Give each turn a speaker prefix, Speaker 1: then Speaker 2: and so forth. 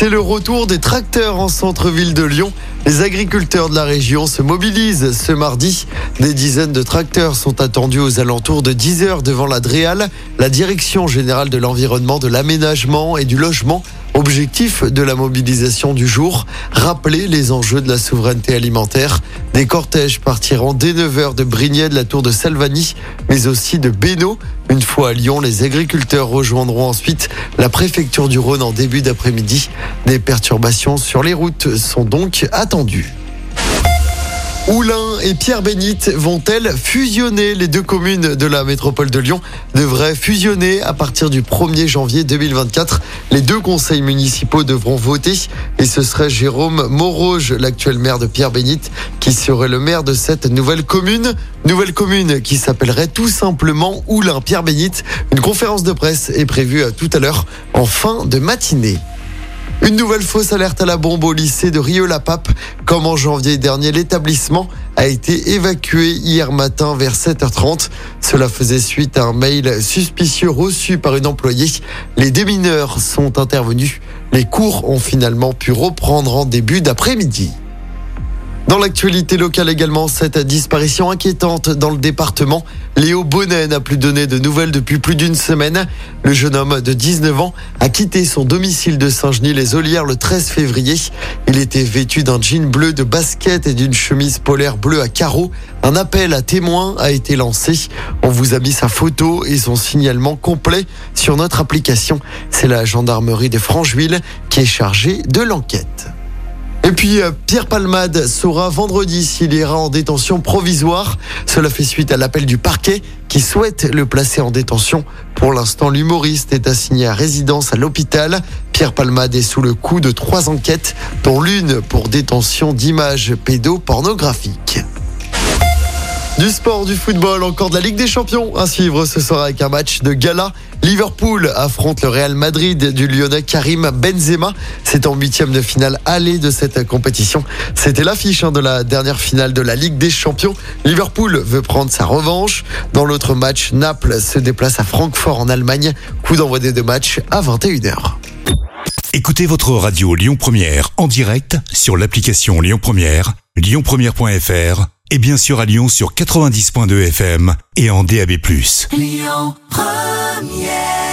Speaker 1: C'est le retour des tracteurs en centre-ville de Lyon. Les agriculteurs de la région se mobilisent ce mardi. Des dizaines de tracteurs sont attendus aux alentours de 10 heures devant la DREAL, la Direction générale de l'environnement, de l'aménagement et du logement. Objectif de la mobilisation du jour, rappeler les enjeux de la souveraineté alimentaire. Des cortèges partiront dès 9h de Brignais, de la tour de Salvani, mais aussi de Bénaud. Une fois à Lyon, les agriculteurs rejoindront ensuite la préfecture du Rhône en début d'après-midi. Des perturbations sur les routes sont donc attendues. Oulin et Pierre-Bénite vont-elles fusionner Les deux communes de la métropole de Lyon devraient fusionner à partir du 1er janvier 2024. Les deux conseils municipaux devront voter et ce serait Jérôme Moroge, l'actuel maire de Pierre-Bénite, qui serait le maire de cette nouvelle commune. Nouvelle commune qui s'appellerait tout simplement Oulin-Pierre-Bénite. Une conférence de presse est prévue tout à l'heure en fin de matinée. Une nouvelle fausse alerte à la bombe au lycée de Rieux-la-Pape. Comme en janvier dernier, l'établissement a été évacué hier matin vers 7h30. Cela faisait suite à un mail suspicieux reçu par une employée. Les démineurs sont intervenus. Les cours ont finalement pu reprendre en début d'après-midi. Dans l'actualité locale également, cette disparition inquiétante dans le département. Léo Bonnet n'a plus donné de nouvelles depuis plus d'une semaine. Le jeune homme de 19 ans a quitté son domicile de Saint-Genis-les-Olières le 13 février. Il était vêtu d'un jean bleu de basket et d'une chemise polaire bleue à carreaux. Un appel à témoins a été lancé. On vous a mis sa photo et son signalement complet sur notre application. C'est la gendarmerie de Francheville qui est chargée de l'enquête. Et puis euh, Pierre Palmade saura vendredi s'il ira en détention provisoire. Cela fait suite à l'appel du parquet qui souhaite le placer en détention. Pour l'instant, l'humoriste est assigné à résidence à l'hôpital. Pierre Palmade est sous le coup de trois enquêtes, dont l'une pour détention d'images pédopornographiques. Du sport, du football, encore de la Ligue des Champions à suivre ce soir avec un match de gala. Liverpool affronte le Real Madrid du Lyonnais Karim Benzema. C'est en huitième de finale aller de cette compétition. C'était l'affiche hein, de la dernière finale de la Ligue des Champions. Liverpool veut prendre sa revanche. Dans l'autre match, Naples se déplace à Francfort en Allemagne. Coup d'envoi des deux matchs à 21h.
Speaker 2: Écoutez votre radio Lyon Première en direct sur l'application Lyon Première, lyonpremière.fr et bien sûr à Lyon sur 90.2 FM et en DAB+.
Speaker 3: Lyon Première